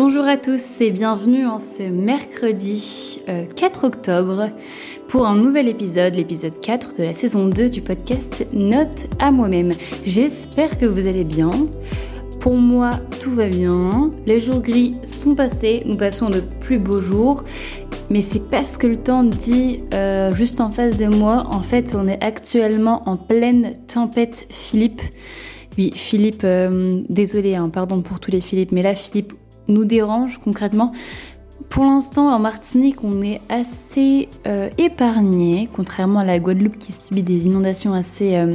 Bonjour à tous et bienvenue en ce mercredi 4 euh, octobre pour un nouvel épisode, l'épisode 4 de la saison 2 du podcast Note à moi-même. J'espère que vous allez bien. Pour moi, tout va bien. Les jours gris sont passés, nous passons de plus beaux jours. Mais c'est parce que le temps dit euh, juste en face de moi. En fait, on est actuellement en pleine tempête Philippe. Oui, Philippe, euh, désolé, hein, pardon pour tous les Philippe, mais là, Philippe, nous dérange concrètement. Pour l'instant, en Martinique, on est assez euh, épargné, contrairement à la Guadeloupe qui subit des inondations assez, euh,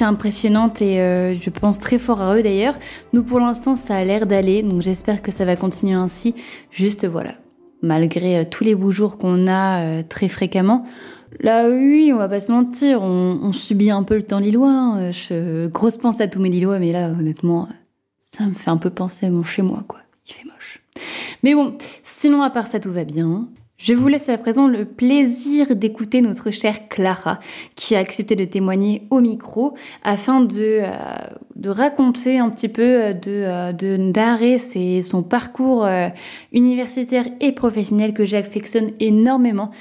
impressionnantes et euh, je pense très fort à eux d'ailleurs. Nous, pour l'instant, ça a l'air d'aller, donc j'espère que ça va continuer ainsi. Juste voilà, malgré tous les beaux jours qu'on a très fréquemment. Là, oui, on va pas se mentir, on, subit un peu le temps lillois. Hein. Grosse pensée à tous mes lillois, mais là, honnêtement, ça me fait un peu penser à mon chez moi, quoi. Il fait moche. Mais bon, sinon, à part ça, tout va bien. Je vous laisse à présent le plaisir d'écouter notre chère Clara, qui a accepté de témoigner au micro afin de, euh, de raconter un petit peu euh, de euh, d'arrêt son parcours universitaire et professionnel que j'affectionne énormément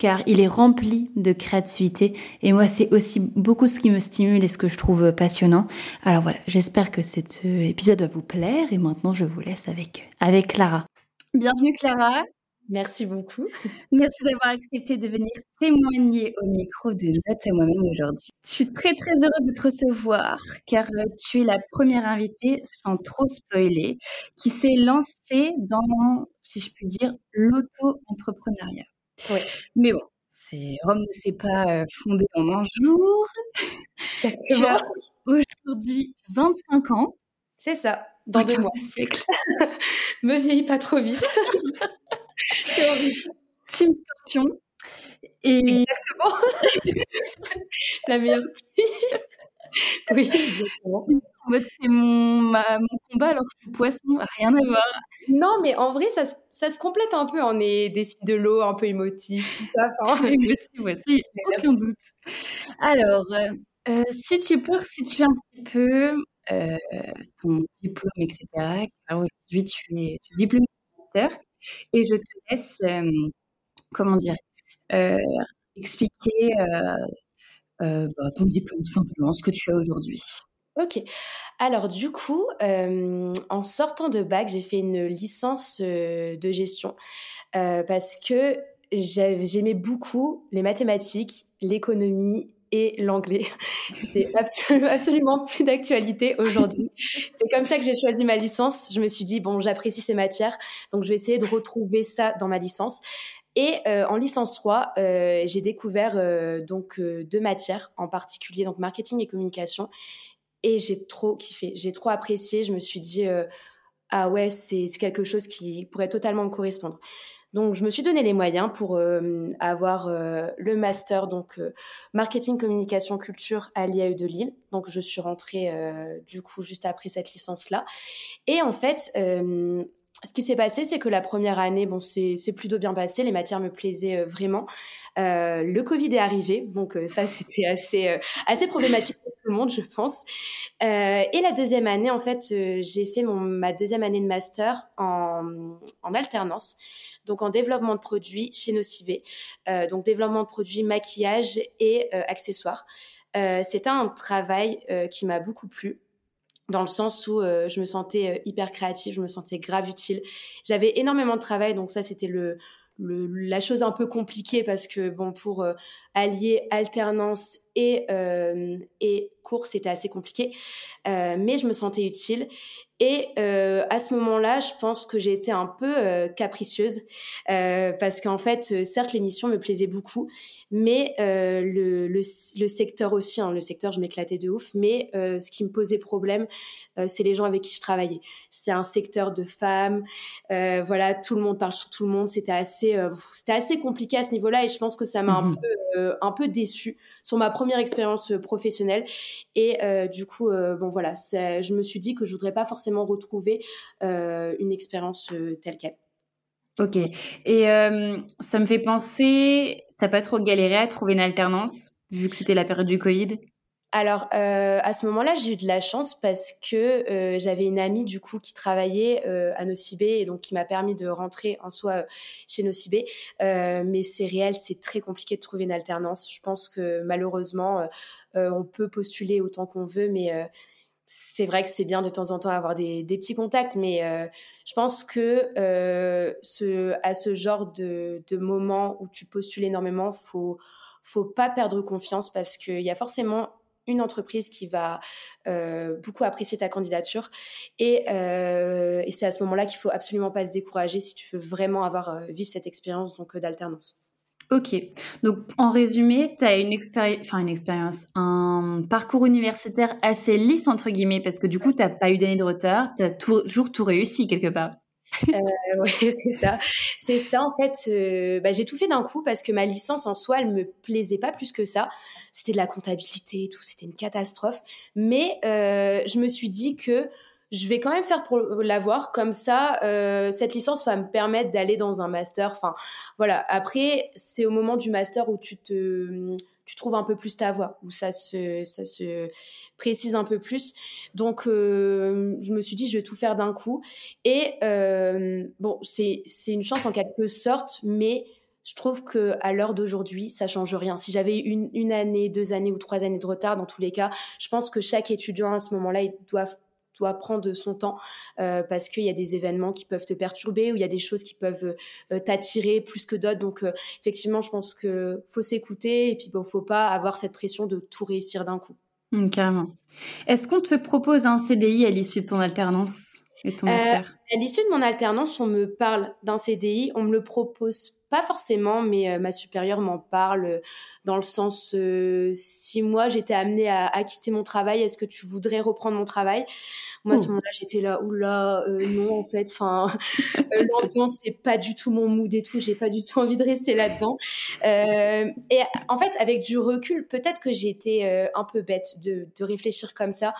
car il est rempli de créativité et moi c'est aussi beaucoup ce qui me stimule et ce que je trouve passionnant. Alors voilà, j'espère que cet euh, épisode va vous plaire et maintenant je vous laisse avec avec Clara. Bienvenue Clara. Merci beaucoup. Merci d'avoir accepté de venir témoigner au micro de Note à moi-même aujourd'hui. Je suis très très heureuse de te recevoir car euh, tu es la première invitée, sans trop spoiler, qui s'est lancée dans, si je puis dire, l'auto-entrepreneuriat. Mais bon, c'est Rome ne s'est pas fondée en un jour. tu as aujourd'hui 25 ans. C'est ça, dans deux mois. Siècle. Me vieillis pas trop vite. c'est horrible. Team Scorpion. Et... Exactement. La meilleure team. oui, exactement. En mode, c'est mon, mon combat alors que je suis poisson, rien à voir. Non, mais en vrai, ça, ça se complète un peu. On est des signes de l'eau, un peu émotifs, tout ça. émotif, ouais, c'est aucun doute. Alors, euh, euh, si tu peux situer un petit peu euh, ton diplôme, etc. aujourd'hui, tu es, tu es diplômé et je te laisse, comment dire, expliquer bah, ton diplôme, tout simplement, ce que tu as aujourd'hui. Ok. Alors du coup, en sortant de bac, j'ai fait une licence de gestion parce que j'aimais beaucoup les mathématiques, l'économie et l'anglais. C'est absolument plus d'actualité aujourd'hui. C'est comme ça que j'ai choisi ma licence. Je me suis dit, bon, j'apprécie ces matières, donc je vais essayer de retrouver ça dans ma licence. Et en licence 3, j'ai découvert donc deux matières en particulier, donc marketing et communication. Et j'ai trop kiffé, j'ai trop apprécié. Je me suis dit, euh, ah ouais, c'est quelque chose qui pourrait totalement me correspondre. Donc, je me suis donné les moyens pour euh, avoir euh, le master, donc marketing, communication, culture à l'IAE de Lille. Donc, je suis rentrée du coup juste après cette licence-là. Et en fait, ce qui s'est passé, c'est que la première année, bon, c'est plutôt bien passé. Les matières me plaisaient vraiment. Euh, le Covid est arrivé, donc euh, ça c'était assez euh, assez problématique pour tout le monde, je pense. et la deuxième année, en fait, j'ai fait mon, ma deuxième année de master en, alternance, donc en développement de produits chez Nocivé, donc développement de produits maquillage et accessoires. c'était un travail qui m'a beaucoup plu dans le sens où je me sentais hyper créative, je me sentais grave utile. J'avais énormément de travail, donc ça c'était le, la chose un peu compliquée parce que bon pour euh, allier alternance et euh, et cours c'était assez compliqué euh, mais je me sentais utile et à ce moment-là je pense que j'ai été un peu capricieuse parce qu'en fait certes l'émission me plaisait beaucoup mais le, le, le, secteur aussi hein, le secteur je m'éclatais de ouf mais ce qui me posait problème c'est les gens avec qui je travaillais c'est un secteur de femmes voilà tout le monde parle sur tout le monde c'était assez euh, c'était assez compliqué à ce niveau-là et je pense que ça m'a un mhm. peu euh, un peu déçue sur ma première expérience euh, professionnelle et du coup bon voilà je me suis dit que je voudrais pas forcément retrouver une expérience telle quelle. Ok et ça me fait penser t'as pas trop galéré à trouver une alternance vu que c'était la période du Covid? Alors, euh, à ce moment-là, j'ai eu de la chance parce que euh, j'avais une amie du coup qui travaillait euh, à Nocibé et donc qui m'a permis de rentrer en soi chez Nocibé. mais c'est réel, c'est très compliqué de trouver une alternance. Je pense que malheureusement, on peut postuler autant qu'on veut, mais c'est vrai que c'est bien de temps en temps avoir des, petits contacts, mais je pense que ce, à ce genre de, moment où tu postules énormément, faut faut pas perdre confiance parce qu'il y a forcément une entreprise qui va euh, beaucoup apprécier ta candidature. Euh, et, c'est à ce moment-là qu'il faut absolument pas se décourager si tu veux vraiment avoir euh, vivre cette expérience donc d'alternance. Ok, donc en résumé, tu as une enfin une expérience, un parcours universitaire assez lisse entre guillemets, parce que du coup, tu n'as pas eu d'année de retard, tu as toujours tout réussi quelque part. Euh, oui, c'est ça. C'est ça, en fait. Euh, bah, j'ai tout fait d'un coup parce que ma licence en soi, elle me plaisait pas plus que ça. C'était de la comptabilité et tout, c'était une catastrophe. Mais euh, je me suis dit que je vais quand même faire pour l'avoir. Comme ça, cette licence va me permettre d'aller dans un master. Enfin, voilà. Après, c'est au moment du master où tu te tu trouves un peu plus ta voix, où ça se, ça se précise un peu plus. Donc, euh, je me suis dit, je vais tout faire d'un coup. Et euh, bon, c'est une chance en quelque sorte, mais je trouve que à l'heure d'aujourd'hui, ça change rien. Si j'avais une, une année, deux années ou trois années de retard, dans tous les cas, je pense que chaque étudiant à ce moment-là, il doit prendre son temps euh, parce qu'il y a des événements qui peuvent te perturber ou il y a des choses qui peuvent euh, t'attirer plus que d'autres. Donc euh, effectivement, je pense que faut s'écouter et puis bon, faut pas avoir cette pression de tout réussir d'un coup. Mmh, carrément. Est-ce qu'on te propose un CDI à l'issue de ton alternance et ton master? À l'issue de mon alternance, on me parle d'un CDI, on me le propose pas forcément, mais euh, ma supérieure m'en parle euh, dans le sens euh, si moi j'étais amenée à, à, quitter mon travail, est-ce que tu voudrais reprendre mon travail? Moi à ce moment-là j'étais là, oula, non en fait, enfin l'ambiance c'est pas du tout mon mood et tout, j'ai pas du tout envie de rester là-dedans. et en fait avec du recul, peut-être que j'ai été un peu bête de, de, réfléchir comme ça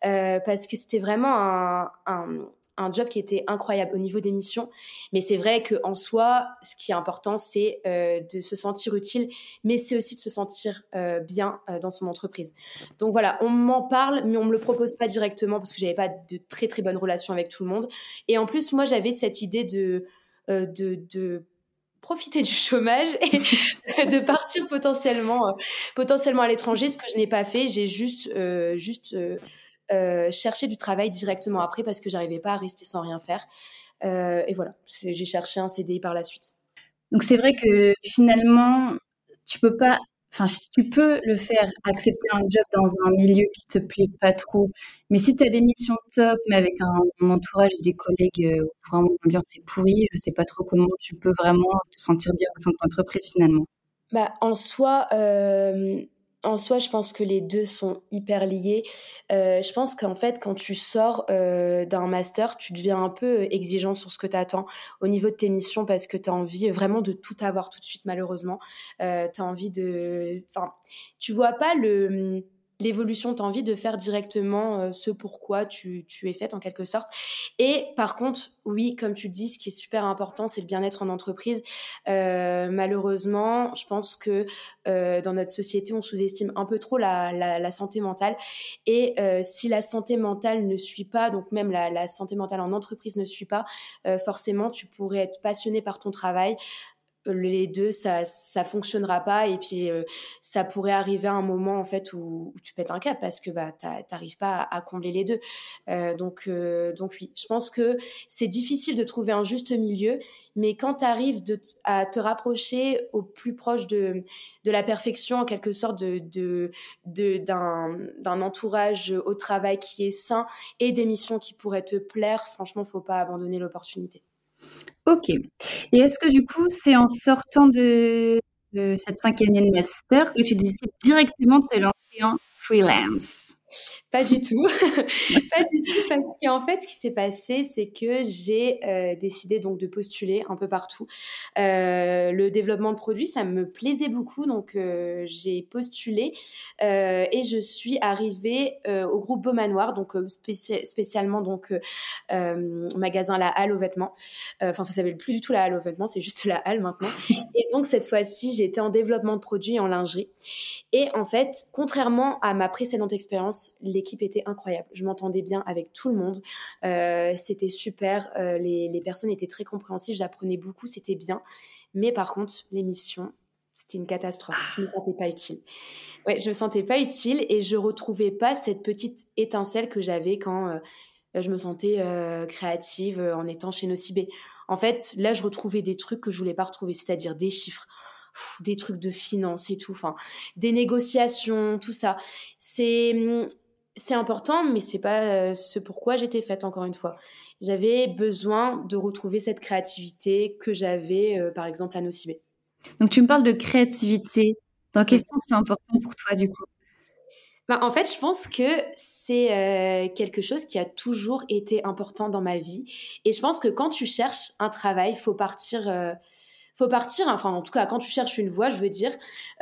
parce que c'était vraiment un, un un job qui était incroyable au niveau des missions. Mais c'est vrai qu'en soi, ce qui est important, c'est euh, de se sentir utile, mais c'est aussi de se sentir euh, bien euh, dans son entreprise. Donc voilà, on m'en parle, mais on me le propose pas directement parce que j'avais pas de très très bonnes relations avec tout le monde. Et en plus, moi, j'avais cette idée de, de, profiter du chômage et de partir potentiellement, potentiellement à l'étranger, ce que je n'ai pas fait. J'ai juste, juste chercher du travail directement après parce que j'arrivais pas à rester sans rien faire. Euh, et voilà, j'ai cherché un CDI par la suite. Donc c'est vrai que finalement, tu peux pas, enfin tu peux le faire, accepter un job dans un milieu qui te plaît pas trop, mais si tu as des missions top, mais avec un, entourage, des collègues euh, où vraiment l'ambiance est pourrie, je sais pas trop comment tu peux vraiment te sentir bien au sein de ton entreprise finalement. Bah, en soi, euh, en soi, je pense que les deux sont hyper liés. Euh, je pense qu'en fait, quand tu sors euh, d'un master, tu deviens un peu exigeant sur ce que tu attends au niveau de tes missions parce que tu as envie vraiment de tout avoir tout de suite, malheureusement. Euh, tu as envie de. Enfin, tu vois pas le l'évolution, tu envie de faire directement euh, ce pourquoi tu, tu es faite en quelque sorte. Et par contre, oui, comme tu dis, ce qui est super important, c'est le bien-être en entreprise. Euh, malheureusement, je pense que euh, dans notre société, on sous-estime un peu trop la, santé mentale. Et si la santé mentale ne suit pas, donc même la santé mentale en entreprise ne suit pas, forcément, tu pourrais être passionné par ton travail, les deux ça ça fonctionnera pas. Et puis euh, ça pourrait arriver à un moment en fait où, tu pètes un cap parce que bah t'arrives pas à, combler les deux. Euh, donc euh, donc oui je pense que c'est difficile de trouver un juste milieu. Mais quand tu arrives à te rapprocher au plus proche de de la perfection en quelque sorte de d'un d'un entourage au travail qui est sain et des missions qui pourraient te plaire franchement faut pas abandonner l'opportunité Ok. Et est-ce que du coup, c'est en sortant de, cette cinquième année de master que tu décides directement de te lancer en freelance? Pas du tout. pas du tout, parce qu'en fait, ce qui s'est passé, c'est que j'ai euh, décidé donc de postuler un peu partout. Euh, le développement de produits, ça me plaisait beaucoup, donc euh, j'ai postulé et je suis arrivée au groupe Beaumanoir, donc spécialement donc magasin La Halle aux vêtements. Enfin, ça s'appelle plus du tout La Halle aux vêtements, c'est juste La Halle maintenant. Et donc cette fois-ci, j'étais en développement de produits en lingerie. Et en fait, contrairement à ma précédente expérience, l'équipe était incroyable. Je m'entendais bien avec tout le monde. Euh, c'était super. Euh, les, personnes étaient très compréhensives. J'apprenais beaucoup. C'était bien. Mais par contre, l'émission, c'était une catastrophe. Je me sentais pas utile. Ouais, je me sentais pas utile et je retrouvais pas cette petite étincelle que j'avais quand euh, je me sentais créative en étant chez Nocibé. En fait, là, je retrouvais des trucs que je voulais pas retrouver, c'est-à-dire des chiffres des trucs de finance et tout, enfin, des négociations, tout ça. C'est c'est important, mais c'est pas euh, ce pourquoi j'étais faite encore une fois. J'avais besoin de retrouver cette créativité que j'avais, euh, par exemple, à Nocibé. Donc tu me parles de créativité. Dans quel sens c'est important pour toi du coup? Bah, en fait, je pense que c'est euh, quelque chose qui a toujours été important dans ma vie. Et je pense que quand tu cherches un travail, il faut partir faut partir, enfin en tout cas quand tu cherches une voie, je veux dire,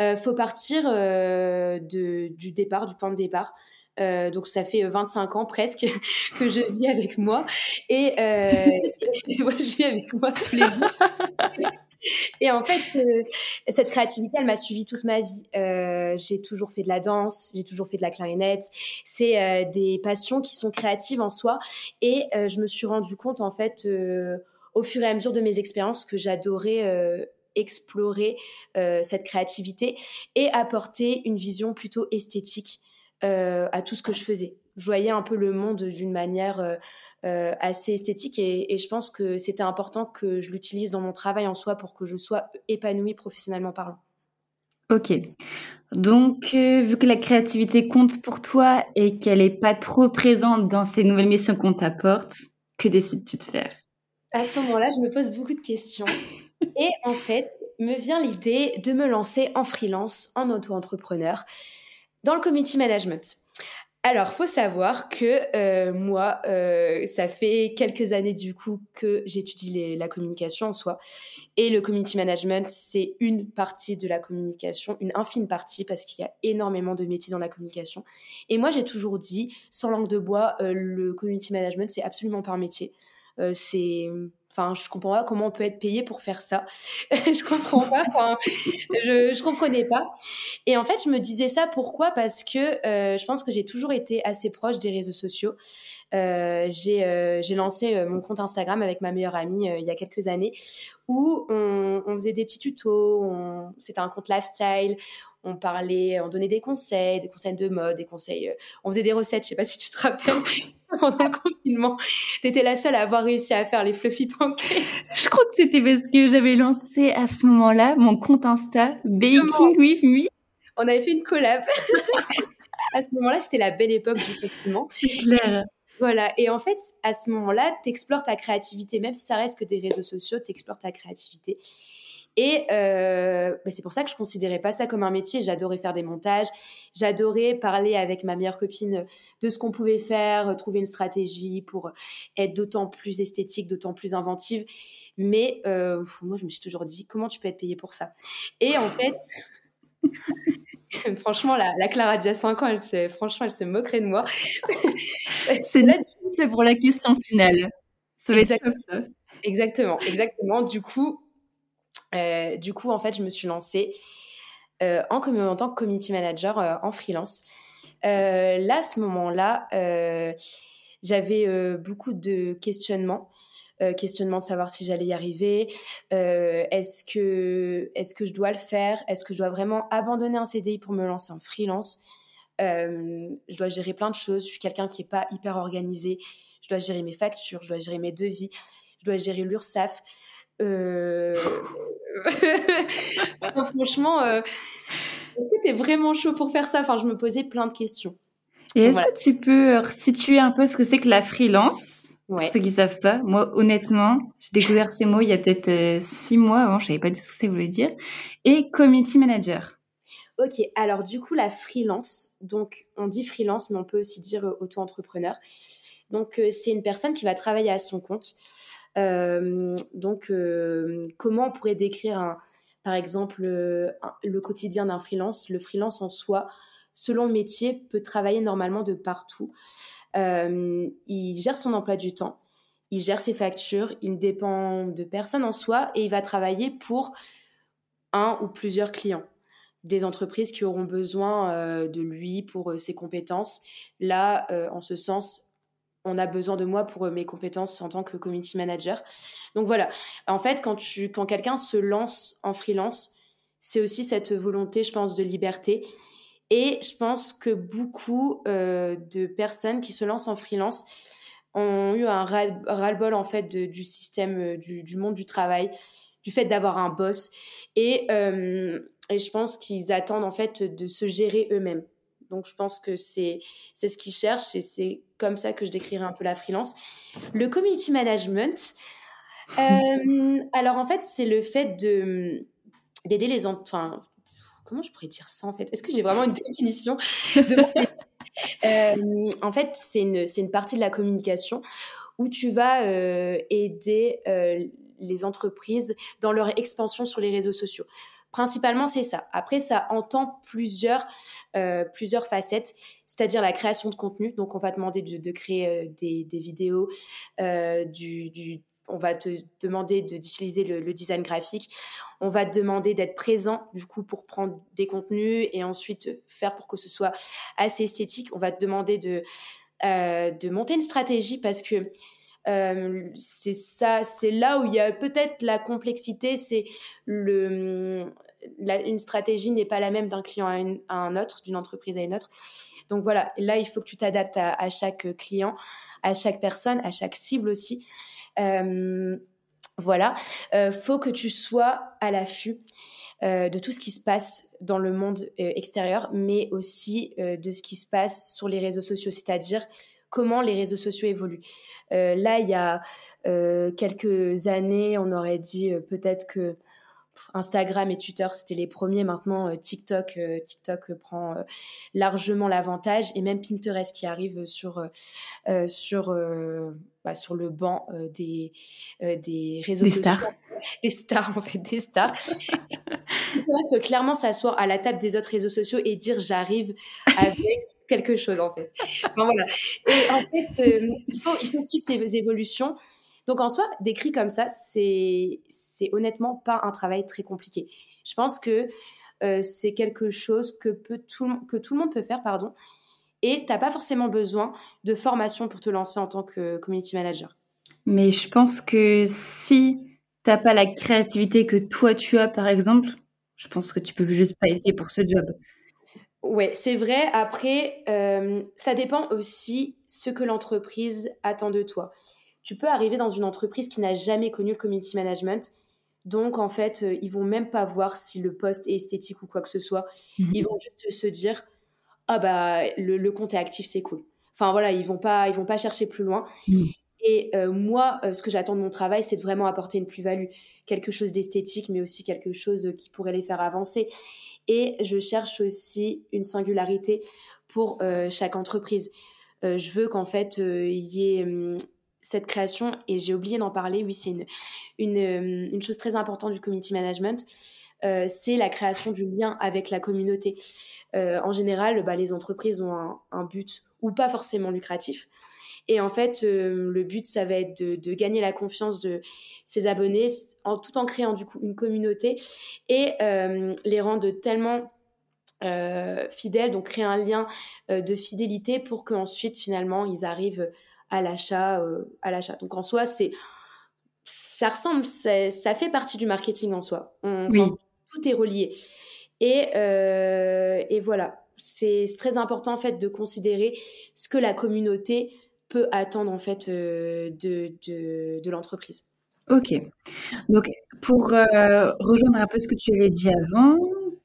euh, faut partir euh, de, du départ, du point de départ. Euh, donc ça fait 25 ans presque que je vis avec moi et, moi je vis avec moi tous les jours. Et en fait, cette créativité, elle m'a suivi toute ma vie. j'ai toujours fait de la danse, j'ai toujours fait de la clarinette. C'est des passions qui sont créatives en soi. Et je me suis rendu compte, en fait, au fur et à mesure de mes expériences que j'adorais euh, explorer euh, cette créativité et apporter une vision plutôt esthétique euh, à tout ce que je faisais. Je voyais un peu le monde d'une manière assez esthétique et, je pense que c'était important que je l'utilise dans mon travail en soi pour que je sois épanouie professionnellement parlant. Ok. Donc, vu que la créativité compte pour toi et qu'elle n'est pas trop présente dans ces nouvelles missions qu'on t'apporte, que décides-tu de faire? À ce moment-là, je me pose beaucoup de questions. Et en fait, me vient l'idée de me lancer en freelance, en auto-entrepreneur, dans le community management. Alors, faut savoir que euh, moi, euh, ça fait quelques années du coup que j'étudie la communication en soi. Et le community management, c'est une partie de la communication, une infime partie, parce qu'il y a énormément de métiers dans la communication. Et moi, j'ai toujours dit, sans langue de bois, euh, le community management, c'est absolument pas un métier. Euh, c'est enfin je comprends pas comment on peut être payé pour faire ça. Je comprends pas enfin, je je comprenais pas. Et en fait je me disais ça pourquoi? Parce que euh, je pense que j'ai toujours été assez proche des réseaux sociaux. Euh, j'ai j'ai lancé mon compte Instagram avec ma meilleure amie il y a quelques années où on, on faisait des petits tutos c'était un compte lifestyle on parlait, on donnait des conseils, des conseils de mode, des conseils, on faisait des recettes, je sais pas si tu te rappelles, pendant le confinement. T'étais la seule à avoir réussi à faire les fluffy pancakes. Je crois que c'était parce que j'avais lancé à ce moment-là mon compte Insta Baking with Me. On avait fait une collab. à ce moment-là, c'était la belle époque du confinement. C'est clair. Voilà. Et en fait, à ce moment-là, t'explores ta créativité. Même si ça reste que des réseaux sociaux, t'explores ta créativité. Et euh, bah, c'est pour ça que je considérais pas ça comme un métier. J'adorais faire des montages, j'adorais parler avec ma meilleure copine de ce qu'on pouvait faire, trouver une stratégie pour être d'autant plus esthétique, d'autant plus inventive. Mais euh, moi, je me suis toujours dit, comment tu peux être payée pour ça? Et en fait, franchement, la, la, Clara d'il y a 5 ans, elle se, franchement, elle se moquerait de moi. c'est pour la question finale. Ça va être comme ça. Exactement, exactement. Du coup, euh, du coup, en fait, je me suis lancée euh, en, en, tant que community manager euh, en freelance. là, à ce moment-là, j'avais beaucoup de questionnements. questionnements de savoir si j'allais y arriver. est-ce que, est que je dois le faire Est-ce que je dois vraiment abandonner un CDI pour me lancer en freelance Je dois gérer plein de choses. Je suis quelqu'un qui n'est pas hyper organisé. Je dois gérer mes factures, je dois gérer mes devis, je dois gérer l'URSSAF. Euh... franchement, euh, est-ce que tu es vraiment chaud pour faire ça? Enfin, je me posais plein de questions. Et est-ce que tu peux situer un peu ce que c'est que la freelance? Pour ceux qui savent pas, moi honnêtement, j'ai découvert ces mots il y a peut-être euh, six mois avant, je savais pas du tout ce que ça voulait dire. Et community manager. Ok, alors du coup, la freelance, donc on dit freelance, mais on peut aussi dire auto-entrepreneur. Donc, c'est une personne qui va travailler à son compte. Donc, comment on pourrait décrire, un, par exemple, le quotidien d'un freelance? Le freelance en soi, selon le métier, peut travailler normalement de partout. il gère son emploi du temps il gère ses factures, il ne dépend de personne en soi et il va travailler pour un ou plusieurs clients. Des entreprises qui auront besoin de lui pour ses compétences. Là, en ce sens, on a besoin de moi pour mes compétences en tant que community manager. Donc voilà, en fait, quand, quand quelqu'un se lance en freelance, c'est aussi cette volonté, je pense, de liberté. Et je pense que beaucoup de personnes qui se lancent en freelance, ont eu un ras-le-bol en fait du système euh, du, monde du travail, du fait d'avoir un boss et, euh, et je pense qu'ils attendent en fait de se gérer eux-mêmes. Donc je pense que c'est ce qu'ils cherchent et c'est comme ça que je décrirais un peu la freelance. Le community management, euh, alors en fait c'est le fait de d'aider les enfin comment je pourrais dire ça en fait? Est-ce que j'ai vraiment une définition de mon euh, en fait, c'est une, une, partie de la communication où tu vas euh, aider euh, les entreprises dans leur expansion sur les réseaux sociaux. Principalement, c'est ça. Après, ça entend plusieurs, plusieurs facettes, c'est-à-dire la création de contenu. Donc, on va demander de, de créer des, des, vidéos, du, du on va te demander d'utiliser le, design graphique. On va te demander d'être présent, du coup, pour prendre des contenus et ensuite faire pour que ce soit assez esthétique. On va te demander de, euh, de monter une stratégie parce que euh, c'est ça, c'est là où il y a peut-être la complexité. C'est le, une stratégie n'est pas la même d'un client à, un autre, d'une entreprise à une autre. Donc voilà, là, il faut que tu t'adaptes à chaque client, à chaque personne, à chaque cible aussi. Euh, voilà, euh, faut que tu sois à l'affût euh, de tout ce qui se passe dans le monde extérieur, mais aussi de ce qui se passe sur les réseaux sociaux, c'est-à-dire comment les réseaux sociaux évoluent. là, il y a quelques années, on aurait dit peut-être que Instagram et Twitter, c'était les premiers. Maintenant, euh, TikTok, euh, TikTok prend euh, largement l'avantage et même Pinterest qui arrive sur, sur, bah, sur le banc des, des réseaux des Stars. Des stars, en fait, des stars. Pinterest peut clairement s'asseoir à la table des autres réseaux sociaux et dire j'arrive avec quelque chose, en fait. voilà. Et en fait, il, faut, il faut suivre ces évolutions. Donc en soi, des cris comme ça, c'est c'est honnêtement pas un travail très compliqué. Je pense que euh, c'est quelque chose que peut tout que tout le monde peut faire, pardon. Et t'as pas forcément besoin de formation pour te lancer en tant que community manager. Mais je pense que si t'as pas la créativité que toi tu as, par exemple, je pense que tu peux juste pas être pour ce job. Ouais, c'est vrai. Après, euh, ça dépend aussi ce que l'entreprise attend de toi tu peux arriver dans une entreprise qui n'a jamais connu le community management. Donc, en fait, euh, ils vont même pas voir si le poste est esthétique ou quoi que ce soit. Mhm. Ils vont juste se dire Ah, bah, le, compte est actif, c'est cool. Enfin, voilà, ils vont pas, ils vont pas chercher plus loin. Mhm. Et euh, moi, euh, ce que j'attends de mon travail, c'est de vraiment apporter une plus-value. Quelque chose d'esthétique, mais aussi quelque chose qui pourrait les faire avancer. Et je cherche aussi une singularité pour chaque entreprise. je veux qu'en fait, il y ait hum, cette création, et j'ai oublié d'en parler, oui, c'est une, une, euh, chose très importante du community management, euh, c'est la création du lien avec la communauté. Euh, en général, bah, les entreprises ont un, but ou pas forcément lucratif. Et en fait, le but, ça va être de, de, gagner la confiance de ses abonnés tout en créant du coup une communauté et les rendre tellement fidèles, donc créer un lien de fidélité pour qu'ensuite, finalement, ils arrivent l'achat euh, à l'achat. Donc en soi c'est ça ressemble ça fait partie du marketing en soi. Tout est relié. Et, euh, et voilà. C'est très important en fait de considérer ce que la communauté peut attendre en fait euh, de, de, de l'entreprise. Ok. Donc pour rejoindre un peu ce que tu avais dit avant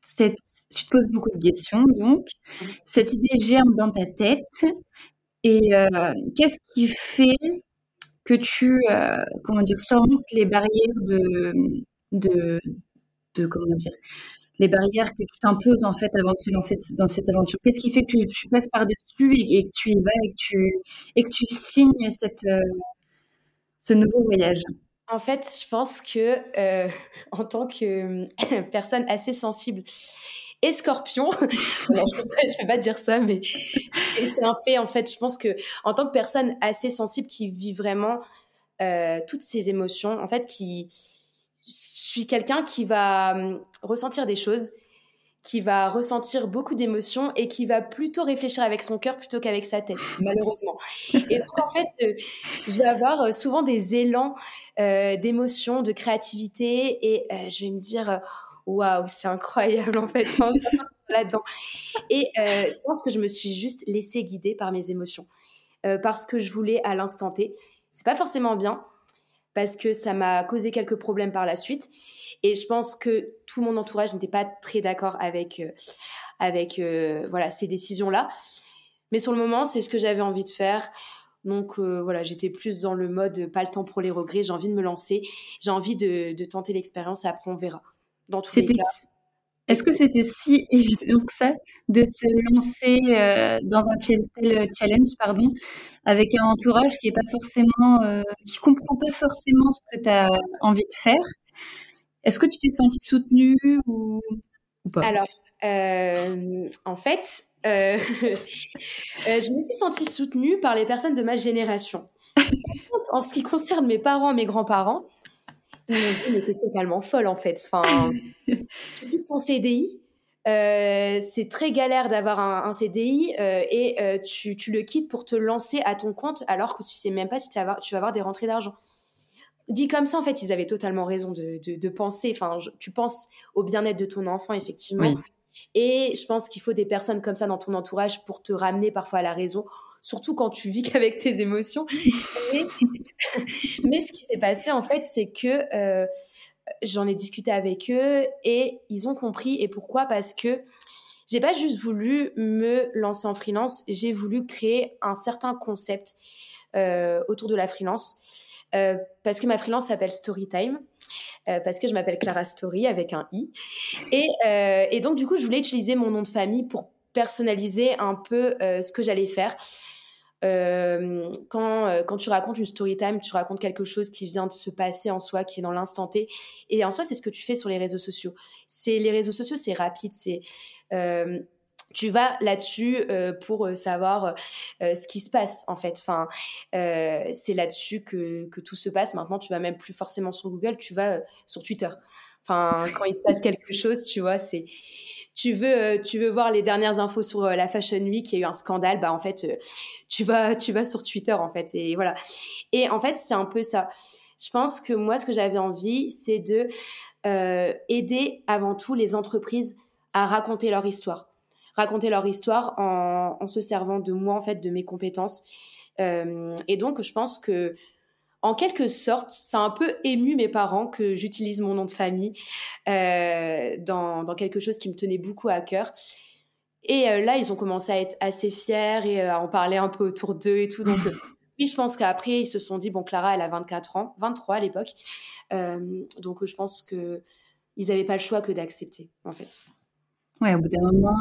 cette, tu te poses beaucoup de questions donc. Cette idée germe dans ta tête et euh, qu'est-ce qui fait que tu, euh, comment dire, surmontes les barrières de, de, comment dire, les barrières que tu t'imposes en fait avant de se lancer dans cette aventure? Qu'est-ce qui fait que tu, passes par-dessus et, que tu y vas et que tu, et que tu signes cette, euh, ce nouveau voyage? En fait, je pense que en tant que personne assez sensible et scorpion, je ne vais pas dire ça, mais c'est un fait. En fait, je pense que en tant que personne assez sensible qui vit vraiment euh, toutes ces émotions, en fait, qui je suis quelqu'un qui va hum, ressentir des choses, qui va ressentir beaucoup d'émotions et qui va plutôt réfléchir avec son cœur plutôt qu'avec sa tête, malheureusement. Et donc, en fait, euh, je vais avoir euh, souvent des élans d'émotions, de créativité et je vais me dire waouh, c'est incroyable en fait, là-dedans. Et je pense que je me suis juste laissée guider par mes émotions parce que je voulais à l'instant T. C'est pas forcément bien, parce que ça m'a causé quelques problèmes par la suite. Et je pense que tout mon entourage n'était pas très d'accord avec, euh, avec euh, voilà, ces décisions-là. Mais sur le moment, c'est ce que j'avais envie de faire. Donc euh, voilà, j'étais plus dans le mode pas le temps pour les regrets, j'ai envie de me lancer, j'ai envie de, de tenter l'expérience et après on verra. Dans tous les cas. Est-ce que c'était si évident que ça de se lancer euh, dans un tel challenge, pardon, avec un entourage qui est pas forcément, euh, qui comprend pas forcément ce que tu as envie de faire? Est-ce que tu t'es sentie soutenue ou, pas? Alors, euh, en fait, je me suis sentie soutenue par les personnes de ma génération. en ce qui concerne mes parents, mes grands-parents, ils m'ont dit, totalement folle en fait. Enfin, tu quittes ton CDI, euh, c'est très galère d'avoir un, CDI euh, et euh, tu, tu, le quittes pour te lancer à ton compte alors que tu sais même pas si tu vas avoir, tu vas avoir des rentrées d'argent. Dit comme ça, en fait, ils avaient totalement raison de, de, penser. Enfin, tu penses au bien-être de ton enfant, effectivement. Et je pense qu'il faut des personnes comme ça dans ton entourage pour te ramener parfois à la raison surtout quand tu vis qu'avec tes émotions. mais, ce qui s'est passé, en fait, c'est que euh, j'en ai discuté avec eux et ils ont compris. Et pourquoi? Parce que j'ai pas juste voulu me lancer en freelance, j'ai voulu créer un certain concept euh, autour de la freelance. Euh, parce que ma freelance s'appelle Storytime. parce que je m'appelle Clara Story avec un i. Et, et, donc, du coup, je voulais utiliser mon nom de famille pour personnaliser un peu ce que j'allais faire. Euh, quand, euh, quand tu racontes une story time, tu racontes quelque chose qui vient de se passer en soi, qui est dans l'instant T. Et en soi, c'est ce que tu fais sur les réseaux sociaux. C'est les réseaux sociaux, c'est rapide, c'est euh, tu vas là-dessus pour savoir ce qui se passe en fait. Enfin, c'est là-dessus que, que, tout se passe. Maintenant, tu vas même plus forcément sur Google, tu vas sur Twitter. Enfin, quand il se passe quelque chose, tu vois, c'est tu veux, euh, tu veux voir les dernières infos sur euh, la Fashion Week, il y a eu un scandale, bah en fait, euh, tu vas, tu vas sur Twitter en fait, et voilà. Et en fait, c'est un peu ça. Je pense que moi, ce que j'avais envie, c'est de aider avant tout les entreprises à raconter leur histoire, raconter leur histoire en, en se servant de moi en fait, de mes compétences. et donc, je pense que en quelque sorte, ça a un peu ému mes parents que j'utilise mon nom de famille euh, dans, quelque chose qui me tenait beaucoup à cœur. Et euh, là, ils ont commencé à être assez fiers et euh, à en parler un peu autour d'eux et tout. Donc, oui, je pense qu'après, ils se sont dit, bon, Clara, elle a 24 ans, 23 à l'époque. donc, je pense qu'ils n'avaient pas le choix que d'accepter, en fait. Ouais, au bout d'un moment,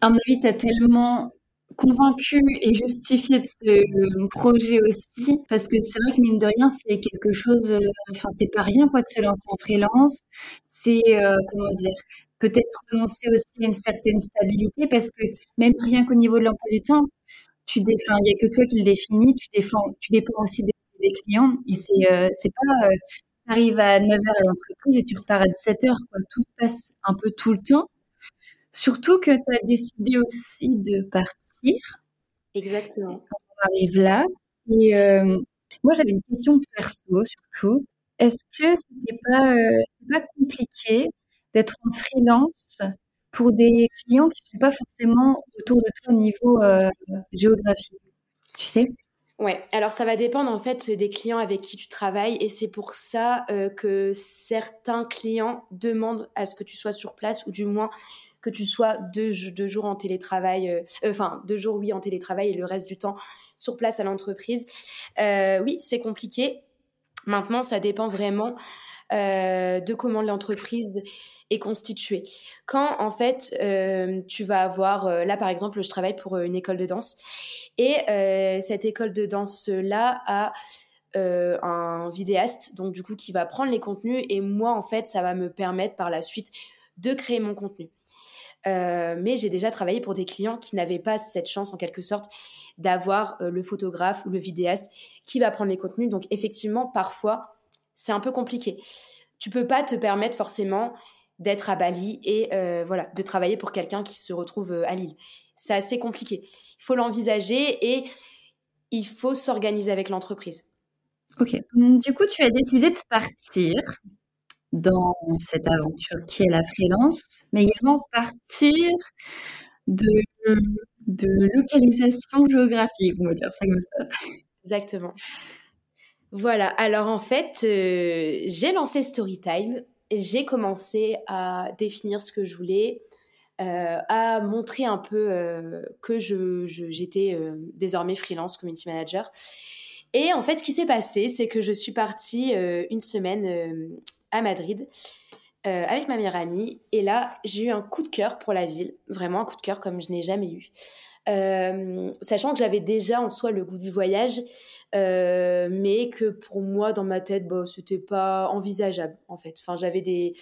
à mon avis, tu as tellement convaincu et justifié de ce projet aussi, parce que c'est vrai que mine de rien, c'est quelque chose, euh, enfin, c'est pas rien quoi de se lancer en freelance. C'est, euh, comment dire, peut-être renoncer aussi à une certaine stabilité, parce que même rien qu'au niveau de l'emploi du temps, tu défends, il y a que toi qui le définis, tu défends, tu dépends aussi des, clients, et c'est, euh, c'est pas, tu arrives à 9h à l'entreprise et tu repars à 17h, quoi. Tout passe un peu tout le temps. Surtout que tu as décidé aussi de partir Exactement. On arrive là. Et euh, moi, j'avais une question perso, surtout. Est-ce que c'était pas, euh, pas compliqué d'être en freelance pour des clients qui ne sont pas forcément autour de toi au niveau euh, géographique Tu sais? Ouais, alors ça va dépendre en fait des clients avec qui tu travailles et c'est pour ça que certains clients demandent à ce que tu sois sur place ou du moins que tu sois deux, jours en télétravail, euh, euh, enfin deux jours oui en télétravail et le reste du temps sur place à l'entreprise. Euh, oui, c'est compliqué. Maintenant, ça dépend vraiment de comment l'entreprise est constitué. Quand en fait tu vas avoir, là par exemple, je travaille pour une école de danse et cette école de danse là a un vidéaste, donc du coup qui va prendre les contenus et moi en fait ça va me permettre par la suite de créer mon contenu. Euh, mais j'ai déjà travaillé pour des clients qui n'avaient pas cette chance en quelque sorte d'avoir euh, le photographe ou le vidéaste qui va prendre les contenus. Donc effectivement, parfois, c'est un peu compliqué. Tu peux pas te permettre forcément d'être à Bali et euh, voilà de travailler pour quelqu'un qui se retrouve à Lille. C'est assez compliqué. Il faut l'envisager et il faut s'organiser avec l'entreprise. Ok. Du coup, tu as décidé de partir dans cette aventure qui est la freelance, mais également partir de, de localisation géographique, on va dire ça comme ça. Exactement. Voilà, alors en fait, euh, j'ai lancé Storytime, j'ai commencé à définir ce que je voulais, euh, à montrer un peu euh, que je, j'étais désormais freelance community manager. Et en fait, ce qui s'est passé, c'est que je suis partie une semaine à Madrid euh, avec ma meilleure amie. Et là, j'ai eu un coup de cœur pour la ville, vraiment un coup de cœur comme je n'ai jamais eu. Euh, sachant que j'avais déjà en soi le goût du voyage, euh, mais que pour moi, dans ma tête, bah, c'était pas envisageable en fait. Enfin, j'avais des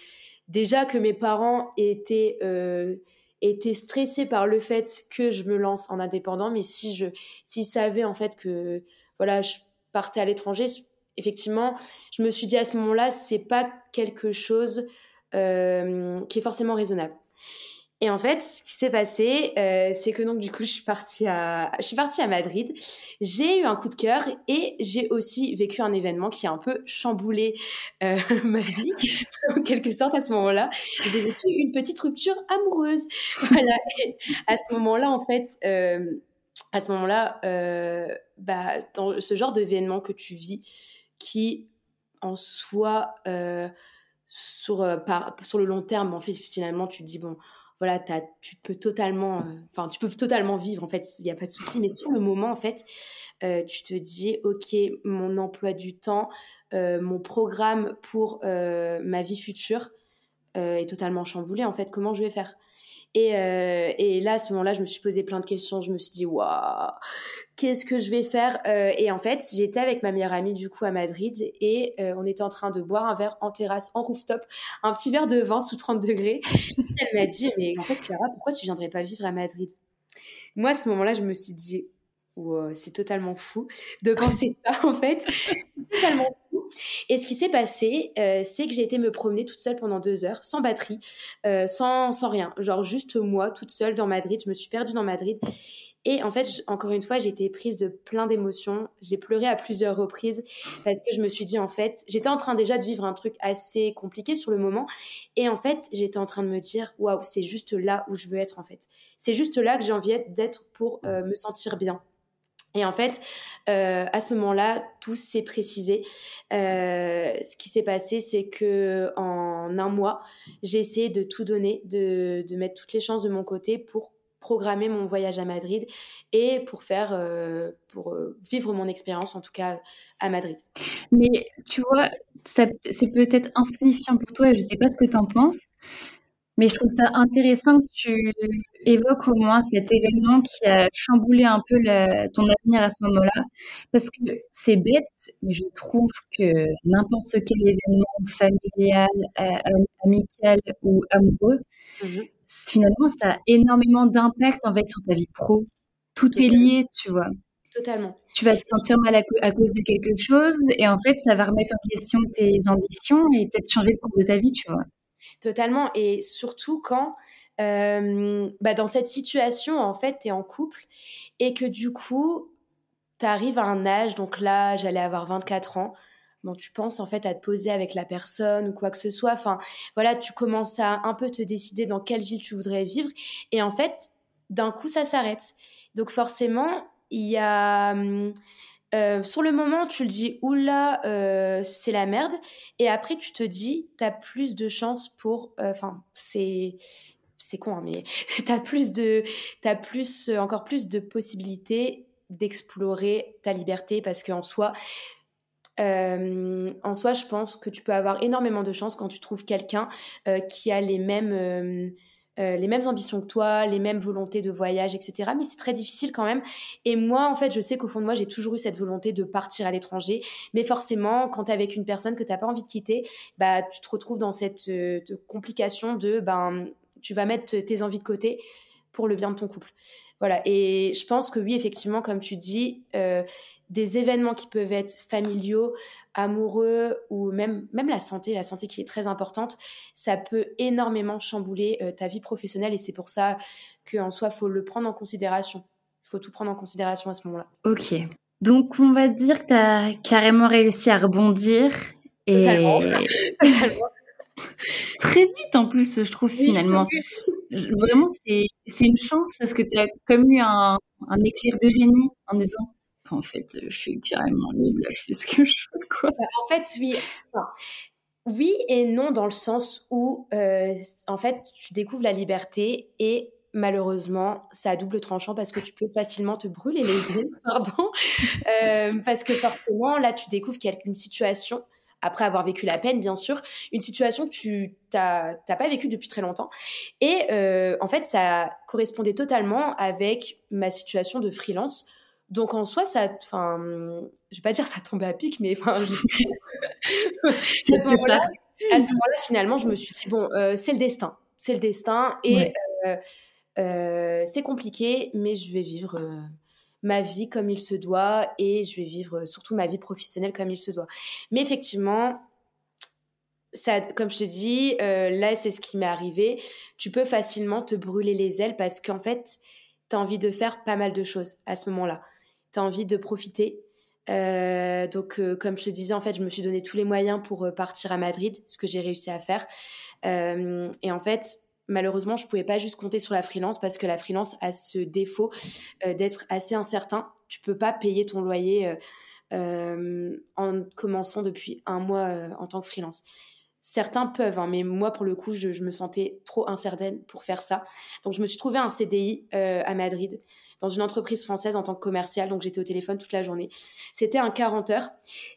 déjà que mes parents étaient étaient stressés par le fait que je me lance en indépendant, mais si je s'ils savaient en fait que voilà, je partais à l'étranger, effectivement, je me suis dit à ce moment-là, c'est pas quelque chose euh, qui est forcément raisonnable. Et en fait, ce qui s'est passé, euh, c'est que donc du coup, je suis partie à, je suis partie à Madrid. J'ai eu un coup de cœur et j'ai aussi vécu un événement qui a un peu chamboulé euh, ma vie, en quelque sorte à ce moment-là. J'ai vécu une petite rupture amoureuse. Voilà. Et à ce moment-là, en fait, à ce moment-là, bah, dans ce genre d'événement que tu vis, qui en soi euh, sur, euh, sur le long terme en fait finalement tu te dis bon voilà tu peux totalement euh, enfin tu peux totalement vivre en fait il n'y a pas de souci. Mais sur le moment en fait tu te dis ok mon emploi du temps mon programme pour ma vie future est totalement chamboulé en fait. Comment je vais faire? Euh, et, là, à ce moment-là, je me suis posé plein de questions. Je me suis dit, waouh, qu'est-ce que je vais faire? Euh, Et en fait, j'étais avec ma meilleure amie, du coup, à Madrid, et euh, on était en train de boire un verre en terrasse, en rooftop, un petit verre de vin sous 30 degrés. elle m'a dit, mais en fait, Clara, pourquoi tu viendrais pas vivre à Madrid? Moi, à ce moment-là, je me suis dit, c'est totalement fou de penser ça en fait. totalement fou. Et ce qui s'est passé, euh, c'est que j'ai été me promener toute seule pendant deux heures, sans batterie, euh, sans, sans rien. Genre juste moi, toute seule dans Madrid. Je me suis perdue dans Madrid. Et en fait, encore une fois, j'ai été prise de plein d'émotions. J'ai pleuré à plusieurs reprises parce que je me suis dit, en fait, j'étais en train déjà de vivre un truc assez compliqué sur le moment. Et en fait, j'étais en train de me dire, waouh, c'est juste là où je veux être, en fait. C'est juste là que j'ai envie d'être pour euh, me sentir bien. Et en fait, euh, à ce moment-là, tout s'est précisé. Euh, ce qui s'est passé, c'est que en un mois, j'ai essayé de tout donner, de, de, mettre toutes les chances de mon côté pour programmer mon voyage à Madrid et pour faire, euh, pour vivre mon expérience, en tout cas à Madrid. Mais tu vois, c'est peut-être insignifiant pour toi, je ne sais pas ce que tu en penses, mais je trouve ça intéressant que tu évoques au moins cet événement qui a chamboulé un peu ton avenir à ce moment-là. Parce que c'est bête, mais je trouve que n'importe quel événement familial, amical ou amoureux, mmh finalement, ça a énormément d'impact en fait sur ta vie pro. Tout est lié, tu vois. Totalement. Tu vas te sentir mal à, cause de quelque chose et en fait, ça va remettre en question tes ambitions et peut-être changer le cours de ta vie, tu vois. Totalement. Et surtout quand, euh, bah dans cette situation, en fait, tu es en couple et que du coup, tu arrives à un âge, donc là, j'allais avoir 24 ans. Bon, tu penses en fait à te poser avec la personne ou quoi que ce soit. Enfin, voilà, tu commences à un peu te décider dans quelle ville tu voudrais vivre. Et en fait, d'un coup, ça s'arrête. Donc forcément, il y a... Hum, euh, sur le moment, tu le dis, oula, euh, c'est la merde. Et après, tu te dis, tu as plus de chances pour. Euh, enfin, c'est. C'est con, hein, mais tu as plus de. As plus, encore plus de possibilités d'explorer ta liberté parce qu'en soi, en soi, je pense que tu peux avoir énormément de chance quand tu trouves quelqu'un qui a les mêmes euh, les mêmes ambitions que toi, les mêmes volontés de voyage, etc. Mais c'est très difficile quand même. Et moi, en fait, je sais qu'au fond de moi, j'ai toujours eu cette volonté de partir à l'étranger. Mais forcément, quand tu es avec une personne que tu n'as pas envie de quitter, bah, tu te retrouves dans cette euh, complication de ben, tu vas mettre tes envies de côté pour le bien de ton couple. Voilà. Et je pense que oui, effectivement, comme tu dis, euh, des événements qui peuvent être familiaux, amoureux ou même, même la santé, la santé qui est très importante, ça peut énormément chambouler euh, ta vie professionnelle et c'est pour ça qu'en soi, il faut le prendre en considération. Il faut tout prendre en considération à ce moment-là. Ok. Donc, on va dire que tu as carrément réussi à rebondir. Et... Totalement. Très vite en plus, je trouve, finalement. Vraiment, c'est une chance parce que tu as comme eu un, éclair de génie en disant en fait, je suis carrément libre, je fais ce que je veux, quoi. Bah, en fait, oui. oui et non, dans le sens où, euh, en fait, tu découvres la liberté et malheureusement, ça a double tranchant parce que tu peux facilement te brûler les yeux, pardon. Euh, parce que forcément, là, tu découvres qu'il y a une situation, après avoir vécu la peine, bien sûr, une situation que tu n'as pas vécue depuis très longtemps. Et euh, en fait, ça correspondait totalement avec ma situation de freelance. Donc en soi, ça, enfin, je vais pas dire ça tombait à pic, mais enfin, à ce moment-là, finalement, je me suis dit bon, euh, c'est le destin, c'est le destin, et euh, c'est compliqué, mais je vais vivre ma vie comme il se doit, et je vais vivre surtout ma vie professionnelle comme il se doit. Mais effectivement, ça, comme je te dis, là, c'est ce qui m'est arrivé. Tu peux facilement te brûler les ailes parce qu'en fait, tu as envie de faire pas mal de choses à ce moment-là tu as envie de profiter. Euh, donc, euh, comme je te disais, en fait, je me suis donné tous les moyens pour euh, partir à Madrid, ce que j'ai réussi à faire. et en fait, malheureusement, je pouvais pas juste compter sur la freelance parce que la freelance a ce défaut d'être assez incertain. Tu peux pas payer ton loyer en commençant depuis un mois en tant que freelance. Certains peuvent, hein, mais moi, pour le coup, je, me sentais trop incertaine pour faire ça. Donc, je me suis trouvé un CDI à Madrid dans une entreprise française en tant que commerciale. Donc, j'étais au téléphone toute la journée. C'était un 40 heures.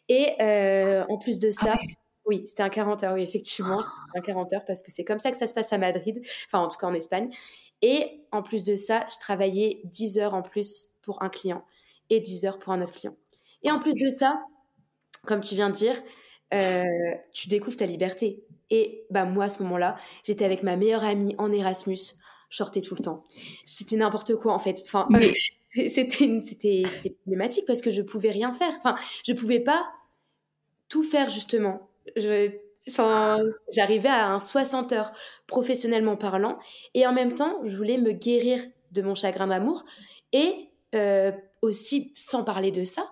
Et euh, en plus de ça, ah oui, c'était un 40 heures, oui, effectivement. C'était un 40 heures parce que c'est comme ça que ça se passe à Madrid, enfin, en tout cas en Espagne. Et en plus de ça, je travaillais 10 heures en plus pour un client et 10 heures pour un autre client. Et en plus de ça, comme tu viens de dire, euh, tu découvres ta liberté. Et bah moi, à ce moment-là, j'étais avec ma meilleure amie en Erasmus sortais tout le temps. C'était n'importe quoi en fait. Enfin, euh, c'était c'était problématique parce que je pouvais rien faire. Enfin, je pouvais pas tout faire justement. J'arrivais à un 60 heures professionnellement parlant et en même temps, je voulais me guérir de mon chagrin d'amour et euh, aussi, sans parler de ça,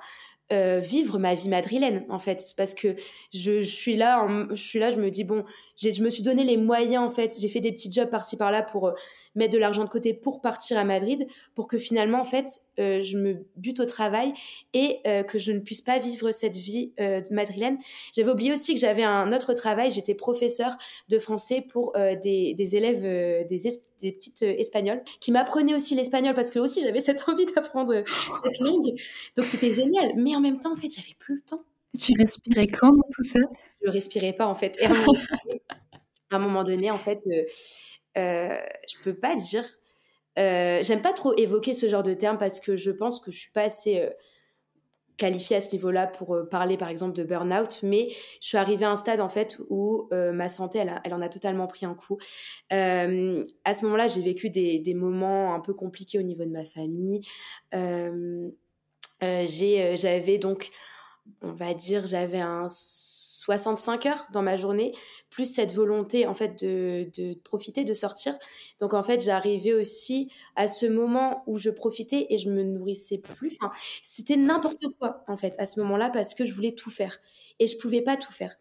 euh, vivre ma vie madrilène en fait. Parce que je, suis là je suis là je me dis bon je me suis donné les moyens en fait. J'ai fait des petits jobs par-ci par-là pour euh, mettre de l'argent de côté pour partir à Madrid pour que finalement en fait euh, je me bute au travail et que je ne puisse pas vivre cette vie madrilène. J'avais oublié aussi que j'avais un autre travail. J'étais professeur de français pour des, des, élèves des, des petites espagnoles qui m'apprenaient aussi l'espagnol parce que aussi j'avais cette envie d'apprendre cette langue. Donc c'était génial. Mais en même temps, en fait, j'avais plus le temps. Tu respirais quand dans tout ça? Je respirais pas, en fait. à, un moment donné, en fait, euh, euh, je peux pas dire. Euh, J'aime pas trop évoquer ce genre de terme parce que je pense que je suis pas assez euh, qualifiée à ce niveau-là pour parler, par exemple, de burn-out. Mais je suis arrivée à un stade, en fait, où ma santé, elle, elle, en a totalement pris un coup. à ce moment-là, j'ai vécu des, moments un peu compliqués au niveau de ma famille. Euh, euh, j'avais donc, on va dire, j'avais un 65 heures dans ma journée, plus cette volonté en fait de, de profiter, de sortir. Donc en fait, j'arrivais aussi à ce moment où je profitais et je me nourrissais plus. C'était n'importe quoi en fait à ce moment-là parce que je voulais tout faire et je pouvais pas tout faire.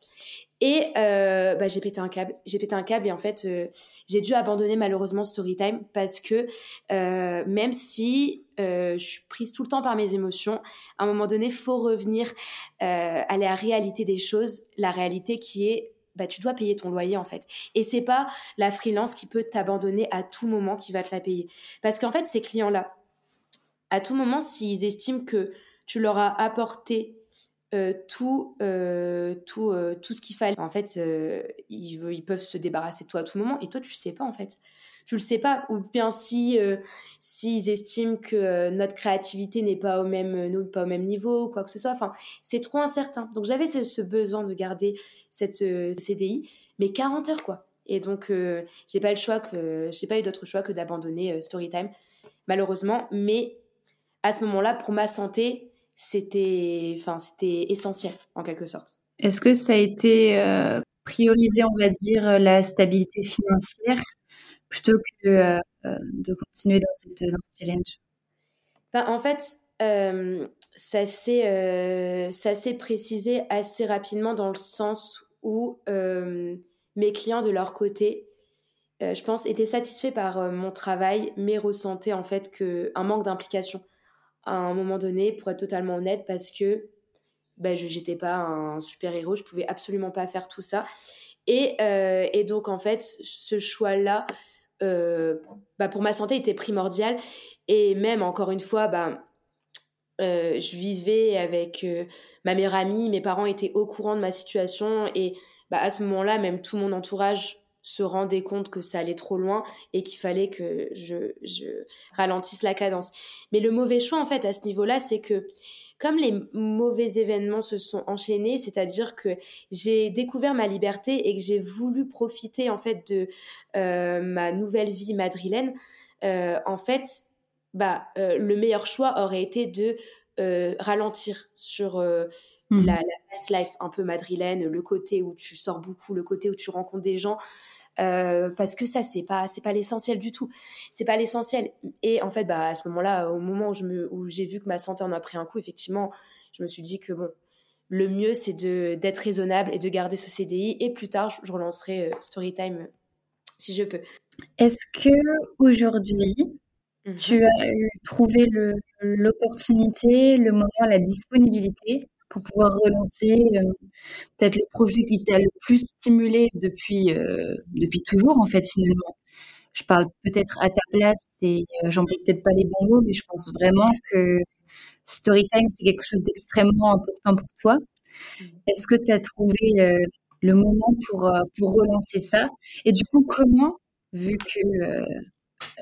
Et euh, bah, j'ai pété un câble. J'ai pété un câble et en fait, euh, j'ai dû abandonner malheureusement Storytime parce que euh, même si je suis prise tout le temps par mes émotions, à un moment donné, faut revenir à la réalité des choses, la réalité qui est bah, tu dois payer ton loyer en fait. Et c'est pas la freelance qui peut t'abandonner à tout moment qui va te la payer. Parce qu'en fait, ces clients-là, à tout moment, s'ils estiment que tu leur as apporté tout, tout, tout ce qu'il fallait. En fait, ils, ils, peuvent se débarrasser de toi à tout moment et toi, tu sais pas en fait tu le sais pas. Ou bien si euh, s'ils estiment que euh, notre créativité n'est pas au même euh, pas au même niveau quoi que ce soit. Enfin, c'est trop incertain. Donc j'avais ce, besoin de garder cette CDI, mais 40 heures quoi. Et donc j'ai pas le choix que pas eu d'autre choix que d'abandonner Storytime, malheureusement. Mais à ce moment-là, pour ma santé, c'était enfin c'était essentiel en quelque sorte. Est-ce que ça a été priorisé, on va dire, la stabilité financière plutôt que euh, euh, de continuer dans, cette, dans ce challenge? Ben, En fait, euh, ça s'est précisé assez rapidement dans le sens où mes clients de leur côté, je pense, étaient satisfaits par mon travail, mais ressentaient en fait que, un manque d'implication à un moment donné, pour être totalement honnête, parce que ben, je n'étais pas un super-héros, je pouvais absolument pas faire tout ça. Et, et donc, en fait, ce choix-là euh, bah, pour ma santé était primordial. Et même, encore une fois, bah, euh, je vivais avec euh, ma meilleure amie, mes parents étaient au courant de ma situation et bah, à ce moment-là, même tout mon entourage se rendait compte que ça allait trop loin et qu'il fallait que je, ralentisse la cadence. Mais le mauvais choix, en fait, à ce niveau-là, c'est que comme les mauvais événements se sont enchaînés, c'est-à-dire que j'ai découvert ma liberté et que j'ai voulu profiter en fait de euh, ma nouvelle vie madrilène, euh, en fait, bah, euh, le meilleur choix aurait été de ralentir sur mmh. la, la fast life un peu madrilène, le côté où tu sors beaucoup, le côté où tu rencontres des gens. Euh, parce que ça c'est pas c'est pas l'essentiel du tout c'est pas l'essentiel et en fait bah à ce moment-là au moment où je me où j'ai vu que ma santé en a pris un coup effectivement je me suis dit que bon le mieux c'est de d'être raisonnable et de garder ce CDI et plus tard je, relancerai euh, Storytime euh, si je peux est-ce que aujourd'hui mmh tu as trouvé l'opportunité le moment la disponibilité pour pouvoir relancer euh, peut-être le projet qui t'a le plus stimulé depuis, euh, depuis toujours, en fait, finalement. Je parle peut-être à ta place et euh, j'en peux peut-être pas les bons mots, mais je pense vraiment que Storytime, c'est quelque chose d'extrêmement important pour toi. Mmh. Est-ce que tu as trouvé le moment pour, pour relancer ça? Et du coup, comment, vu que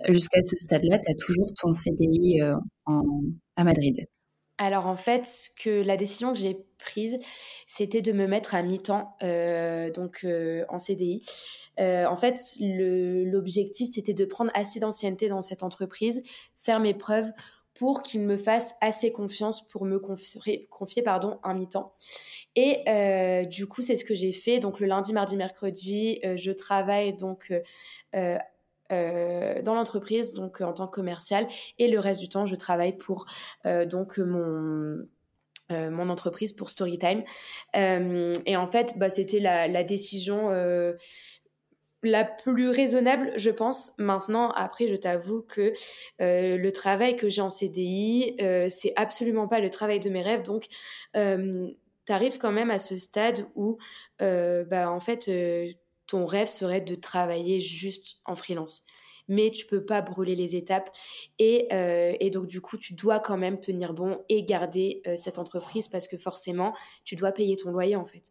jusqu'à ce stade-là, tu as toujours ton CDI en, à Madrid? Alors en fait, que la décision que j'ai prise, c'était de me mettre à mi-temps, euh, donc euh, en CDI. Euh, en fait, l'objectif, c'était de prendre assez d'ancienneté dans cette entreprise, faire mes preuves pour qu'ils me fassent assez confiance pour me confier, confier pardon, un mi-temps. Et du coup, c'est ce que j'ai fait. Donc le lundi, mardi, mercredi, je travaille donc dans l'entreprise, donc euh, en tant que commercial, et le reste du temps, je travaille pour euh, donc mon mon entreprise pour Storytime. et en fait, bah, c'était la, la, décision la plus raisonnable, je pense. Maintenant, après, je t'avoue que le travail que j'ai en CDI, c'est absolument pas le travail de mes rêves. Donc, tu arrives quand même à ce stade où, bah, en fait, rêve serait de travailler juste en freelance. Mais tu peux pas brûler les étapes. Et, euh, donc, du coup, tu dois quand même tenir bon et garder euh, cette entreprise parce que forcément, tu dois payer ton loyer, en fait.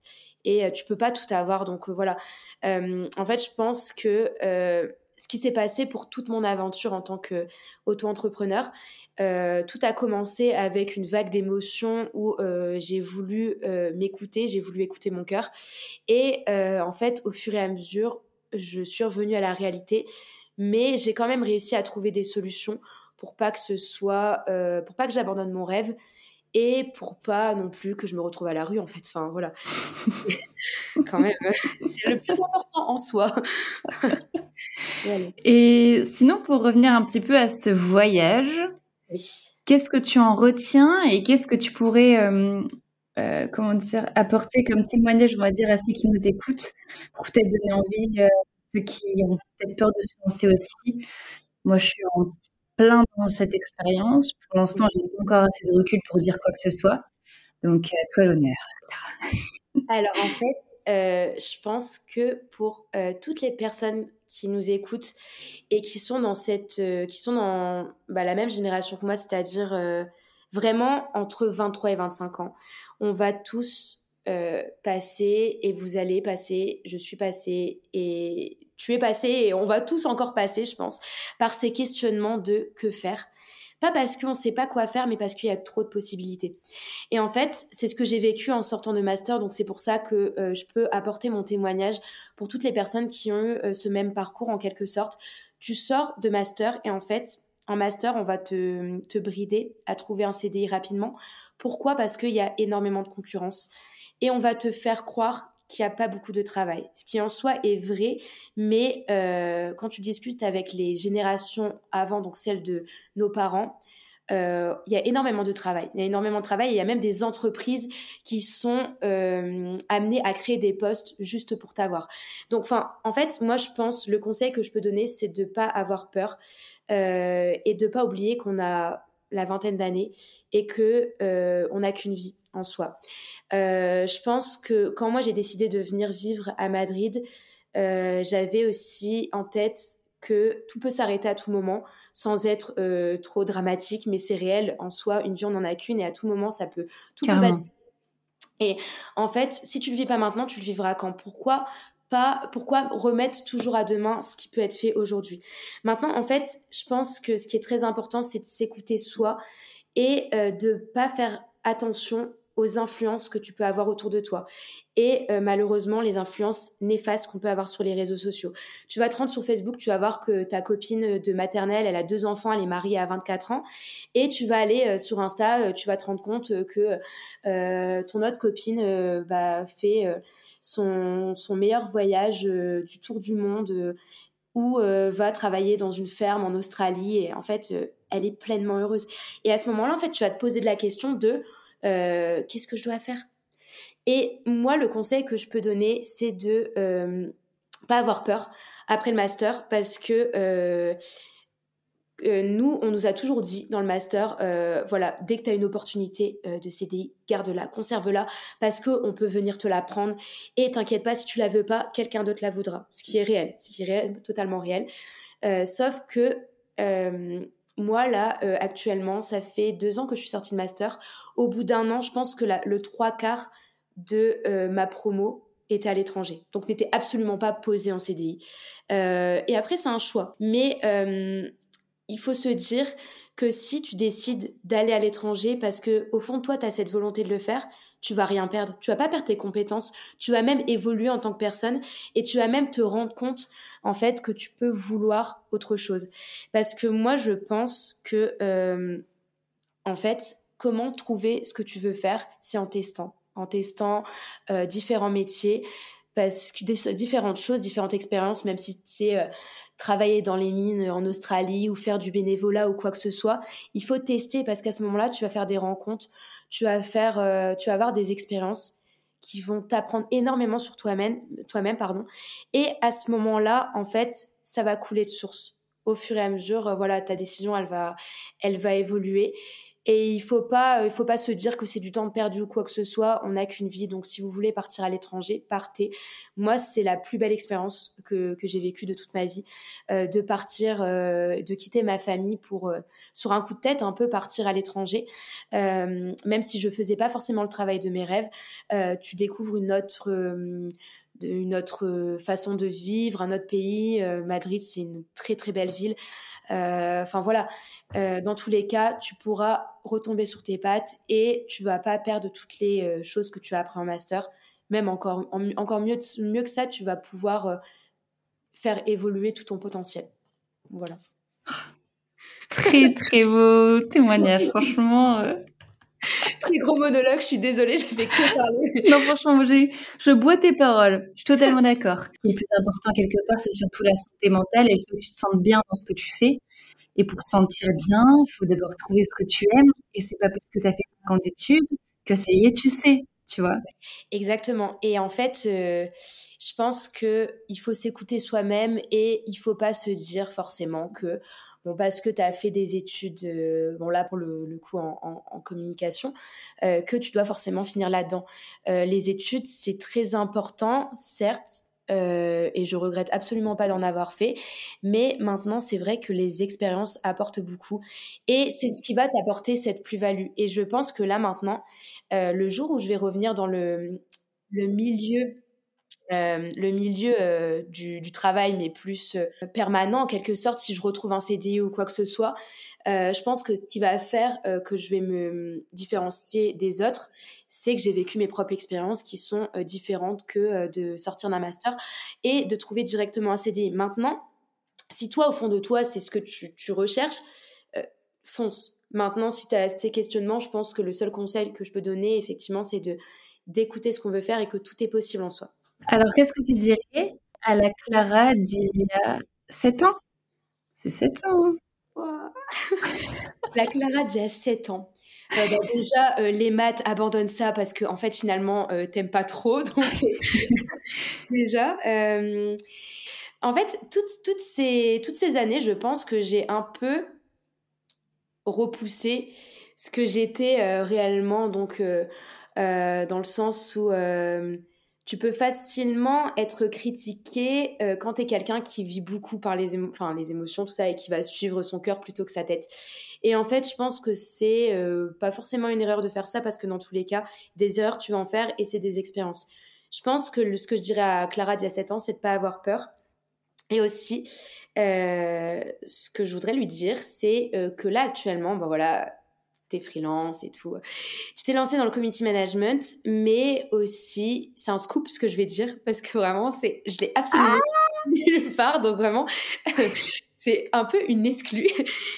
Et euh, tu peux pas tout avoir. Donc, voilà. en fait, je pense que ce qui s'est passé pour toute mon aventure en tant qu'auto-entrepreneur, euh, tout a commencé avec une vague d'émotions où euh, j'ai voulu euh, m'écouter, j'ai voulu écouter mon cœur. Et en fait, au fur et à mesure, je suis revenue à la réalité, mais j'ai quand même réussi à trouver des solutions pour pas que ce soit, pour pas que j'abandonne mon rêve et pour pas non plus que je me retrouve à la rue en fait. Enfin voilà, quand même, c'est le plus important en soi. Et sinon, pour revenir un petit peu à ce voyage, Qu'est-ce que tu en retiens et qu'est-ce que tu pourrais, euh, euh, comment dire, apporter comme témoignage, on va dire, à ceux qui nous écoutent, pour peut-être donner envie à euh, ceux qui ont peut-être peur de se lancer aussi? Moi, je suis en plein dans cette expérience. Pour l'instant, j'ai pas encore assez de recul pour dire quoi que ce soit. Donc, à toi l'honneur. Alors, en fait, je pense que pour toutes les personnes qui nous écoutent et qui sont dans cette, euh, qui sont dans bah, la même génération que moi, c'est-à-dire, euh, vraiment entre 23 et 25 ans, on va tous euh, passer et vous allez passer, je suis passée et tu es passé et on va tous encore passer, je pense, par ces questionnements de que faire. Pas parce qu'on ne sait pas quoi faire, mais parce qu'il y a trop de possibilités. Et en fait, c'est ce que j'ai vécu en sortant de master, donc c'est pour ça que euh, je peux apporter mon témoignage pour toutes les personnes qui ont eu euh, ce même parcours en quelque sorte. Tu sors de master et en fait, en master, on va te, te brider à trouver un CDI rapidement. Pourquoi? Parce qu'il y a énormément de concurrence et on va te faire croire qu'il n'y a pas beaucoup de travail. Ce qui en soi est vrai, mais euh, quand tu discutes avec les générations avant, donc celles de nos parents, euh, il y a énormément de travail. Il y a énormément de travail. il y a même des entreprises qui sont euh, amenées à créer des postes juste pour t'avoir. Donc, en fait, moi, je pense le conseil que je peux donner, c'est de ne pas avoir peur et de ne pas oublier qu'on a la vingtaine d'années et que on n'a qu'une vie en soi. Euh, je pense que quand moi j'ai décidé de venir vivre à Madrid, euh, j'avais aussi en tête que tout peut s'arrêter à tout moment sans être euh, trop dramatique, mais c'est réel en soi. Une vie on n'en a qu'une et à tout moment ça peut tout peut Et en fait, si tu le vis pas maintenant, tu le vivras quand? Pourquoi? Pourquoi remettre toujours à demain ce qui peut être fait aujourd'hui. Maintenant, en fait, je pense que ce qui est très important, c'est de s'écouter soi et de pas faire attention aux influences que tu peux avoir autour de toi et euh, malheureusement les influences néfastes qu'on peut avoir sur les réseaux sociaux. Tu vas te rendre sur Facebook, tu vas voir que ta copine de maternelle, elle a deux enfants, elle est mariée à 24 ans et tu vas aller euh, sur Insta, euh, tu vas te rendre compte que ton autre copine bah, fait son, son, meilleur voyage du tour du monde ou va travailler dans une ferme en Australie et en fait elle est pleinement heureuse. Et à ce moment-là, en fait, tu vas te poser de la question de euh, qu'est-ce que je dois faire? Et moi, le conseil que je peux donner, c'est de euh, pas avoir peur après le master parce que euh, nous, on nous a toujours dit dans le master, voilà, dès que tu as une opportunité de CDI, garde-la, conserve-la, parce qu'on peut venir te la prendre. Et t'inquiète pas, si tu la veux pas, quelqu'un d'autre la voudra. Ce qui est réel, ce qui est réel, totalement réel. sauf que moi, là, euh, actuellement, ça fait deux ans que je suis sortie de master. Au bout d'un an, je pense que le trois quarts de euh, ma promo était à l'étranger. Donc, n'était absolument pas posé en CDI. Euh, et après, c'est un choix. Mais il faut se dire que si tu décides d'aller à l'étranger parce que au fond toi tu as cette volonté de le faire, tu vas rien perdre. Tu vas pas perdre tes compétences, tu vas même évoluer en tant que personne et tu vas même te rendre compte en fait que tu peux vouloir autre chose. Parce que moi je pense que euh, en fait comment trouver ce que tu veux faire, c'est en testant, en testant euh, différents métiers parce que différentes choses, différentes expériences, même si c'est euh, travailler dans les mines en Australie ou faire du bénévolat ou quoi que ce soit, il faut tester parce qu'à ce moment-là, tu vas faire des rencontres, tu vas faire, euh, tu vas avoir des expériences qui vont t'apprendre énormément sur toi-même, toi-même pardon. Et à ce moment-là, en fait, ça va couler de source. Au fur et à mesure, euh, voilà, ta décision, elle va, elle va évoluer. Et il faut pas, euh, il faut pas se dire que c'est du temps perdu ou quoi que ce soit. On n'a qu'une vie, donc si vous voulez partir à l'étranger, partez. Moi, c'est la plus belle expérience que, que j'ai vécue de toute ma vie, euh, de partir, euh, de quitter ma famille pour, sur un coup de tête, un peu partir à l'étranger. même si je faisais pas forcément le travail de mes rêves, tu découvres une autre une autre façon de vivre, un autre pays. Madrid, c'est une très très belle ville. Euh, enfin voilà, euh, dans tous les cas, tu pourras retomber sur tes pattes et tu vas pas perdre toutes les euh, choses que tu as appris en master. Même encore, encore mieux, mieux que ça, tu vas pouvoir faire évoluer tout ton potentiel. Voilà. Très très beau témoignage, franchement. Très gros monologue, je suis désolée, je fais que parler. non, franchement, je bois tes paroles. Je suis totalement d'accord. Ce qui est le plus important quelque part, c'est surtout la santé mentale et il faut que tu te sentes bien dans ce que tu fais. Et pour te sentir bien, il faut d'abord trouver ce que tu aimes. Et c'est pas parce que tu as fait 50 d'études que ça y est, tu sais, tu vois. Exactement. Et en fait, euh, je pense que il faut s'écouter soi-même et il faut pas se dire forcément que bon, parce que tu as fait des études, euh, bon là pour le, coup en, communication, euh, que tu dois forcément finir là-dedans. Euh, les études, c'est très important, certes, et je regrette absolument pas d'en avoir fait. Mais maintenant, c'est vrai que les expériences apportent beaucoup et c'est ce qui va t'apporter cette plus-value. Et je pense que là maintenant, le jour où je vais revenir dans le milieu euh, le milieu euh, du, travail, mais plus euh, permanent en quelque sorte, si je retrouve un CDI ou quoi que ce soit, je pense que ce qui va faire que je vais me différencier des autres, c'est que j'ai vécu mes propres expériences qui sont différentes que de sortir d'un master et de trouver directement un CDI. Maintenant, si toi, au fond de toi, c'est ce que tu, tu recherches, fonce. Maintenant, si tu as ces questionnements, je pense que le seul conseil que je peux donner, effectivement, c'est d'écouter ce qu'on veut faire et que tout est possible en soi. Alors, qu'est-ce que tu dirais à la Clara d'il y a 7 ans? C'est 7 ans. Hein. la Clara d'il y a 7 ans. Euh, bah, déjà, euh, les maths, abandonne ça parce que, en fait, finalement, euh, t'aimes pas trop. Déjà. en fait, toutes, toutes, ces, toutes ces années, je pense que j'ai un peu repoussé ce que j'étais réellement. Donc, dans le sens où tu peux facilement être critiqué euh, quand tu es quelqu'un qui vit beaucoup par les, les émotions, tout ça, et qui va suivre son cœur plutôt que sa tête. Et en fait, je pense que c'est euh, pas forcément une erreur de faire ça parce que dans tous les cas, des erreurs, tu vas en faire et c'est des expériences. Je pense que ce que je dirais à Clara d'il y a 7 ans, c'est de pas avoir peur. Et aussi, euh, ce que je voudrais lui dire, c'est que là, actuellement, ben voilà, freelance et tout. Tu t'es lancé dans le community management, mais aussi, c'est un scoop ce que je vais dire, parce que vraiment, c'est, je l'ai absolument ah nulle part, donc vraiment, c'est un peu une exclue.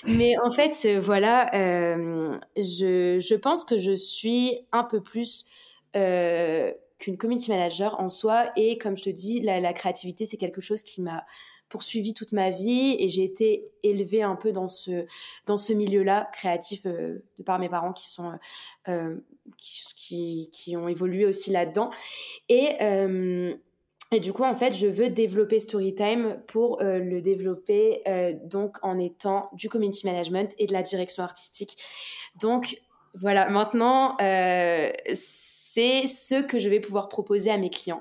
Mais en fait, voilà, euh, je, je, pense que je suis un peu plus euh, qu'une community manager en soi, et comme je te dis, la, la créativité, c'est quelque chose qui m'a poursuivi toute ma vie et j'ai été élevée un peu dans ce, dans ce milieu-là créatif euh, de par mes parents qui sont euh, euh, qui, qui, ont évolué aussi là-dedans et et du coup, en fait, je veux développer Storytime pour le développer donc en étant du community management et de la direction artistique. Donc voilà, maintenant, c'est ce que je vais pouvoir proposer à mes clients.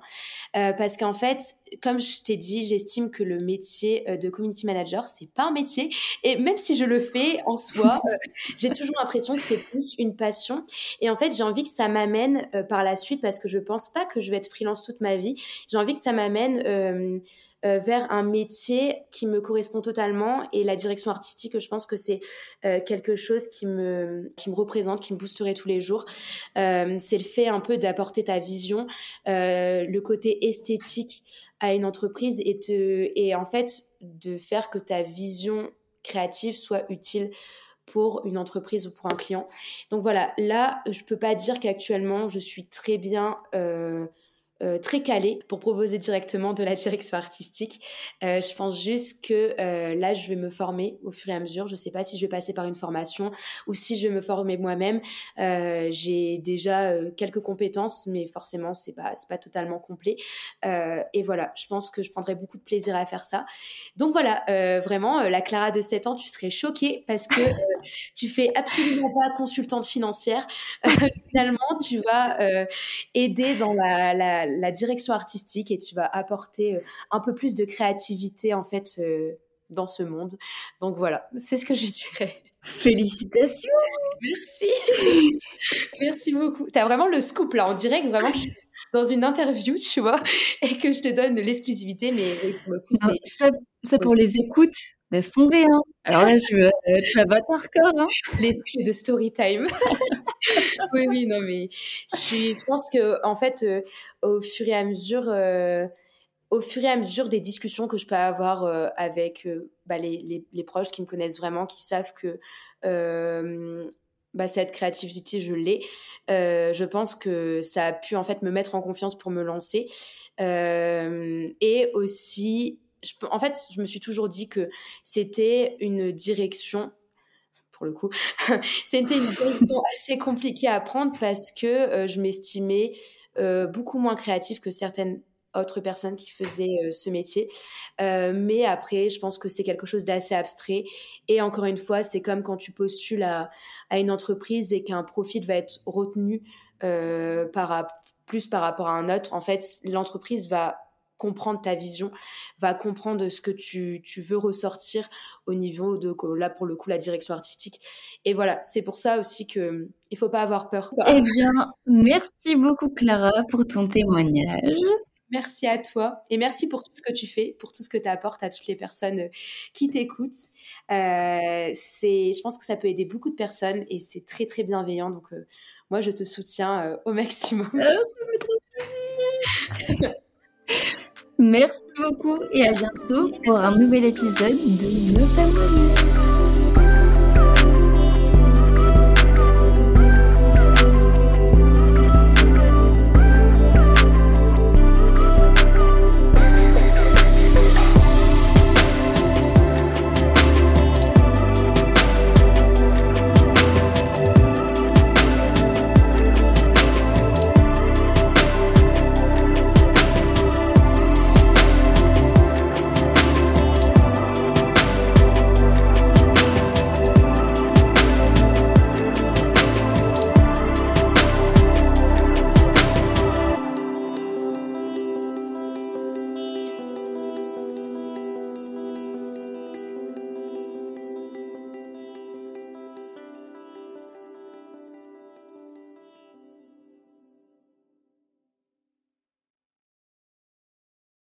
Euh, parce qu'en fait, comme je t'ai dit, j'estime que le métier euh, de community manager, c'est pas un métier. Et même si je le fais en soi, euh, j'ai toujours l'impression que c'est plus une passion. Et en fait, j'ai envie que ça m'amène par la suite, parce que je pense pas que je vais être freelance toute ma vie. J'ai envie que ça m'amène euh, vers un métier qui me correspond totalement et la direction artistique, je pense que c'est euh, quelque chose qui me, qui me représente, qui me boosterait tous les jours. Euh, c'est le fait un peu d'apporter ta vision, le côté esthétique à une entreprise et, te, et en fait de faire que ta vision créative soit utile pour une entreprise ou pour un client. Donc voilà, là, je peux pas dire qu'actuellement, je suis très bien euh, très calé pour proposer directement de la direction artistique. Euh, je pense juste que euh, là, je vais me former au fur et à mesure. Je ne sais pas si je vais passer par une formation ou si je vais me former moi-même. J'ai déjà quelques compétences, mais forcément, c'est pas pas totalement complet. et voilà, je pense que je prendrai beaucoup de plaisir à faire ça. Donc voilà, vraiment, la Clara de 7 ans, tu serais choquée parce que tu fais absolument pas consultante financière. Finalement, tu vas aider dans la, direction artistique et tu vas apporter euh, un peu plus de créativité en fait euh, dans ce monde. Donc voilà, c'est ce que je dirais. Félicitations Merci Merci beaucoup. Tu as vraiment le scoop là, on dirait que vraiment je suis dans une interview, tu vois, et que je te donne l'exclusivité, mais pour le coup, c'est... Ça, pour les écoutes, laisse tomber, hein. Alors là, je, euh, tu vas battre hardcore, hein. L'exclu de Storytime. oui, oui, non, mais je, je pense que, en fait, euh, au fur et à mesure... Euh, au fur et à mesure des discussions que je peux avoir avec bah, les, les, proches qui me connaissent vraiment, qui savent que bah, cette créativité, je l'ai. Euh, je pense que ça a pu en fait me mettre en confiance pour me lancer. Euh, et aussi, en fait, je me suis toujours dit que c'était une direction le coup. C'était une direction assez compliquée à prendre parce que euh, je m'estimais beaucoup moins créative que certaines autre personne qui faisait euh, ce métier. Euh, mais après, je pense que c'est quelque chose d'assez abstrait. Et encore une fois, c'est comme quand tu postules à, à une entreprise et qu'un profil va être retenu euh, par, plus par rapport à un autre. En fait, l'entreprise va comprendre ta vision, va comprendre ce que tu, tu, veux ressortir au niveau de, là pour le coup, la direction artistique. Et voilà, c'est pour ça aussi que il faut pas avoir peur. Eh bien, merci beaucoup Clara pour ton témoignage. Merci à toi et merci pour tout ce que tu fais, pour tout ce que tu apportes à toutes les personnes euh, qui t'écoutent. Euh, c'est, je pense que ça peut aider beaucoup de personnes et c'est très très bienveillant. Donc euh, moi, je te soutiens au maximum. Ah, ça me trop plaisir. Merci beaucoup et à bientôt pour un nouvel épisode de Notamment.